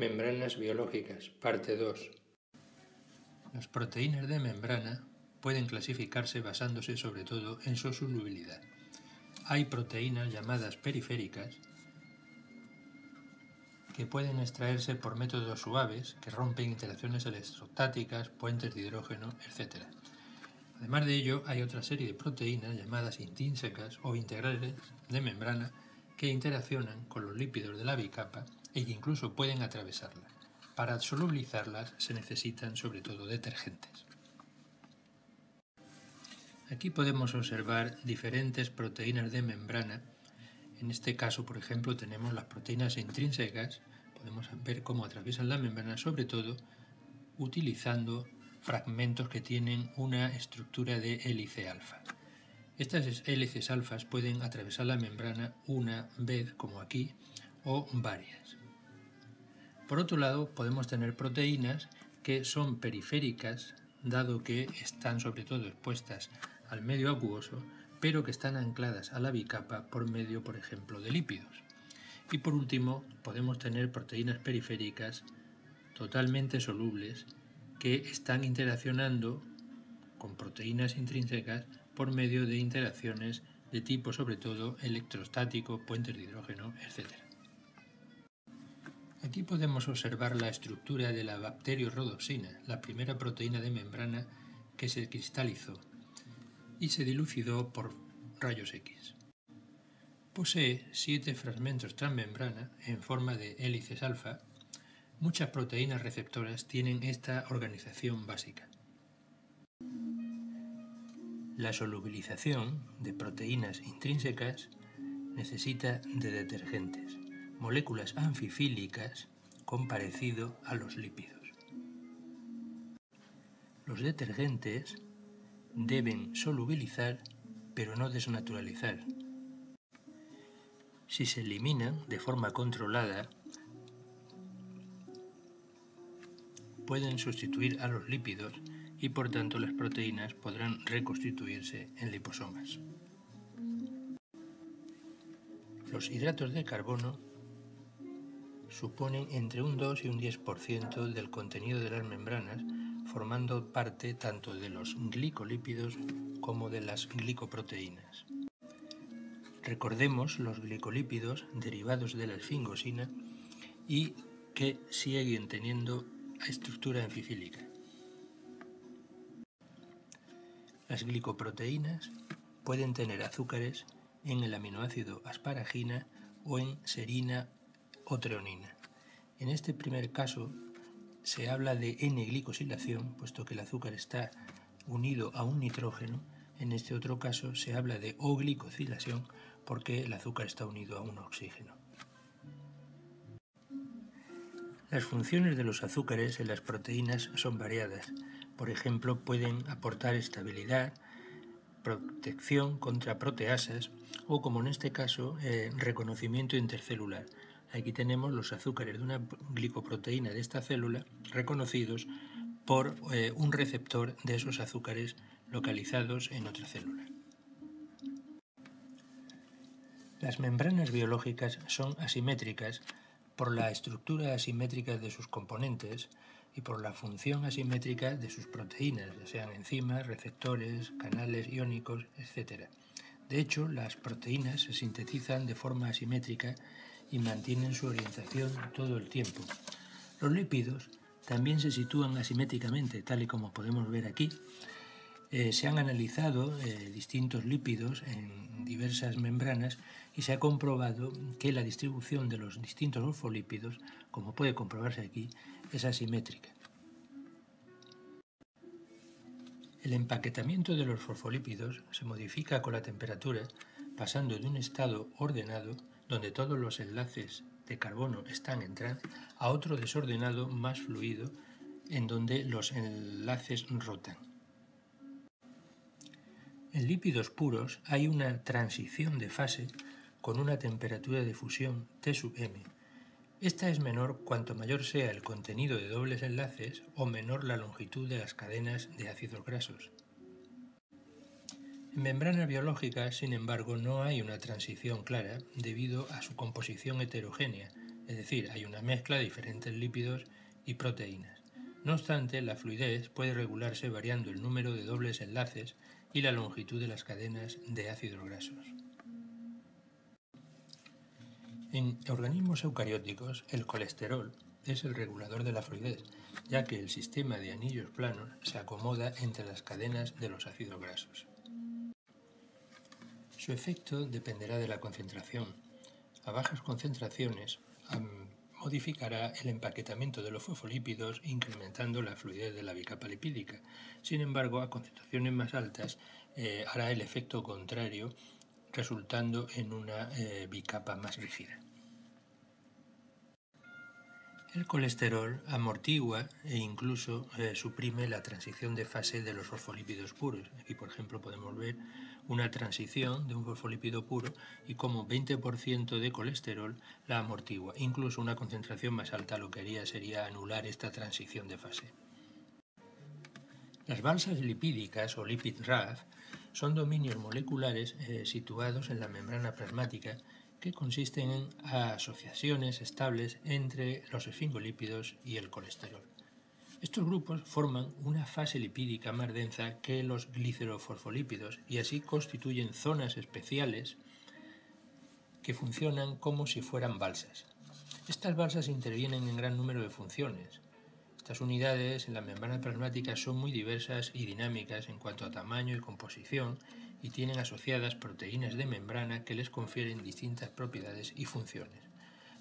Membranas biológicas, parte 2. Las proteínas de membrana pueden clasificarse basándose sobre todo en su solubilidad. Hay proteínas llamadas periféricas que pueden extraerse por métodos suaves que rompen interacciones electrostáticas, puentes de hidrógeno, etc. Además de ello, hay otra serie de proteínas llamadas intrínsecas o integrales de membrana que interaccionan con los lípidos de la bicapa que incluso pueden atravesarla. Para solubilizarlas se necesitan sobre todo detergentes. Aquí podemos observar diferentes proteínas de membrana. En este caso, por ejemplo, tenemos las proteínas intrínsecas. Podemos ver cómo atraviesan la membrana, sobre todo utilizando fragmentos que tienen una estructura de hélice alfa. Estas hélices alfas pueden atravesar la membrana una vez, como aquí, o varias. Por otro lado, podemos tener proteínas que son periféricas, dado que están sobre todo expuestas al medio acuoso, pero que están ancladas a la bicapa por medio, por ejemplo, de lípidos. Y por último, podemos tener proteínas periféricas totalmente solubles que están interaccionando con proteínas intrínsecas por medio de interacciones de tipo sobre todo electrostático, puentes de hidrógeno, etc. Aquí podemos observar la estructura de la bacteriorhodopsina, la primera proteína de membrana que se cristalizó y se dilucidó por rayos X. Posee siete fragmentos transmembrana en forma de hélices alfa. Muchas proteínas receptoras tienen esta organización básica. La solubilización de proteínas intrínsecas necesita de detergentes moléculas anfifílicas con parecido a los lípidos. Los detergentes deben solubilizar pero no desnaturalizar. Si se eliminan de forma controlada, pueden sustituir a los lípidos y por tanto las proteínas podrán reconstituirse en liposomas. Los hidratos de carbono suponen entre un 2 y un 10% del contenido de las membranas, formando parte tanto de los glicolípidos como de las glicoproteínas. Recordemos los glicolípidos derivados de la esfingosina y que siguen teniendo estructura anfifílica. Las glicoproteínas pueden tener azúcares en el aminoácido asparagina o en serina o treonina. En este primer caso se habla de N-glicosilación, puesto que el azúcar está unido a un nitrógeno. En este otro caso se habla de O-glicosilación porque el azúcar está unido a un oxígeno. Las funciones de los azúcares en las proteínas son variadas. Por ejemplo, pueden aportar estabilidad, protección contra proteasas o, como en este caso, eh, reconocimiento intercelular. Aquí tenemos los azúcares de una glicoproteína de esta célula reconocidos por eh, un receptor de esos azúcares localizados en otra célula. Las membranas biológicas son asimétricas por la estructura asimétrica de sus componentes y por la función asimétrica de sus proteínas, ya sean enzimas, receptores, canales iónicos, etc. De hecho, las proteínas se sintetizan de forma asimétrica y mantienen su orientación todo el tiempo. Los lípidos también se sitúan asimétricamente, tal y como podemos ver aquí. Eh, se han analizado eh, distintos lípidos en diversas membranas y se ha comprobado que la distribución de los distintos fosfolípidos, como puede comprobarse aquí, es asimétrica. El empaquetamiento de los fosfolípidos se modifica con la temperatura, pasando de un estado ordenado donde todos los enlaces de carbono están en trans, a otro desordenado más fluido, en donde los enlaces rotan. En lípidos puros hay una transición de fase con una temperatura de fusión T sub m. Esta es menor cuanto mayor sea el contenido de dobles enlaces o menor la longitud de las cadenas de ácidos grasos. En membranas biológicas, sin embargo, no hay una transición clara debido a su composición heterogénea, es decir, hay una mezcla de diferentes lípidos y proteínas. No obstante, la fluidez puede regularse variando el número de dobles enlaces y la longitud de las cadenas de ácidos grasos. En organismos eucarióticos, el colesterol es el regulador de la fluidez, ya que el sistema de anillos planos se acomoda entre las cadenas de los ácidos grasos. Su efecto dependerá de la concentración. A bajas concentraciones modificará el empaquetamiento de los fosfolípidos incrementando la fluidez de la bicapa lipídica. Sin embargo, a concentraciones más altas eh, hará el efecto contrario resultando en una eh, bicapa más rígida. El colesterol amortigua e incluso eh, suprime la transición de fase de los fosfolípidos puros. Aquí, por ejemplo, podemos ver una transición de un fosfolípido puro y como 20% de colesterol la amortigua. Incluso una concentración más alta lo que haría sería anular esta transición de fase. Las balsas lipídicas o lipid RAF son dominios moleculares eh, situados en la membrana plasmática que consisten en asociaciones estables entre los esfingolípidos y el colesterol. Estos grupos forman una fase lipídica más densa que los glicerofosfolípidos y así constituyen zonas especiales que funcionan como si fueran balsas. Estas balsas intervienen en gran número de funciones. Estas unidades en la membrana plasmática son muy diversas y dinámicas en cuanto a tamaño y composición y tienen asociadas proteínas de membrana que les confieren distintas propiedades y funciones.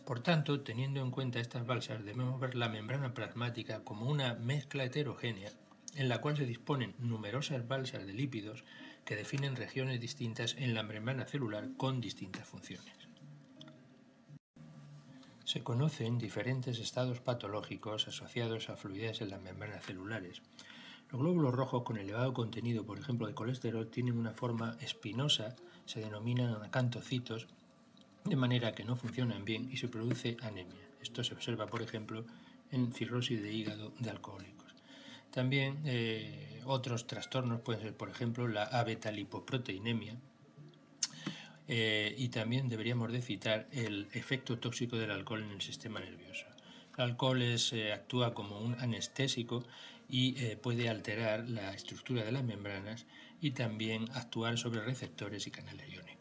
Por tanto, teniendo en cuenta estas balsas, debemos ver la membrana plasmática como una mezcla heterogénea en la cual se disponen numerosas balsas de lípidos que definen regiones distintas en la membrana celular con distintas funciones. Se conocen diferentes estados patológicos asociados a fluidez en las membranas celulares, los glóbulos rojos con elevado contenido, por ejemplo, de colesterol, tienen una forma espinosa, se denominan acantocitos, de manera que no funcionan bien y se produce anemia. Esto se observa, por ejemplo, en cirrosis de hígado de alcohólicos. También eh, otros trastornos pueden ser, por ejemplo, la abetalipoproteinemia, eh, y también deberíamos de citar el efecto tóxico del alcohol en el sistema nervioso. El alcohol eh, actúa como un anestésico y eh, puede alterar la estructura de las membranas y también actuar sobre receptores y canales iónicos.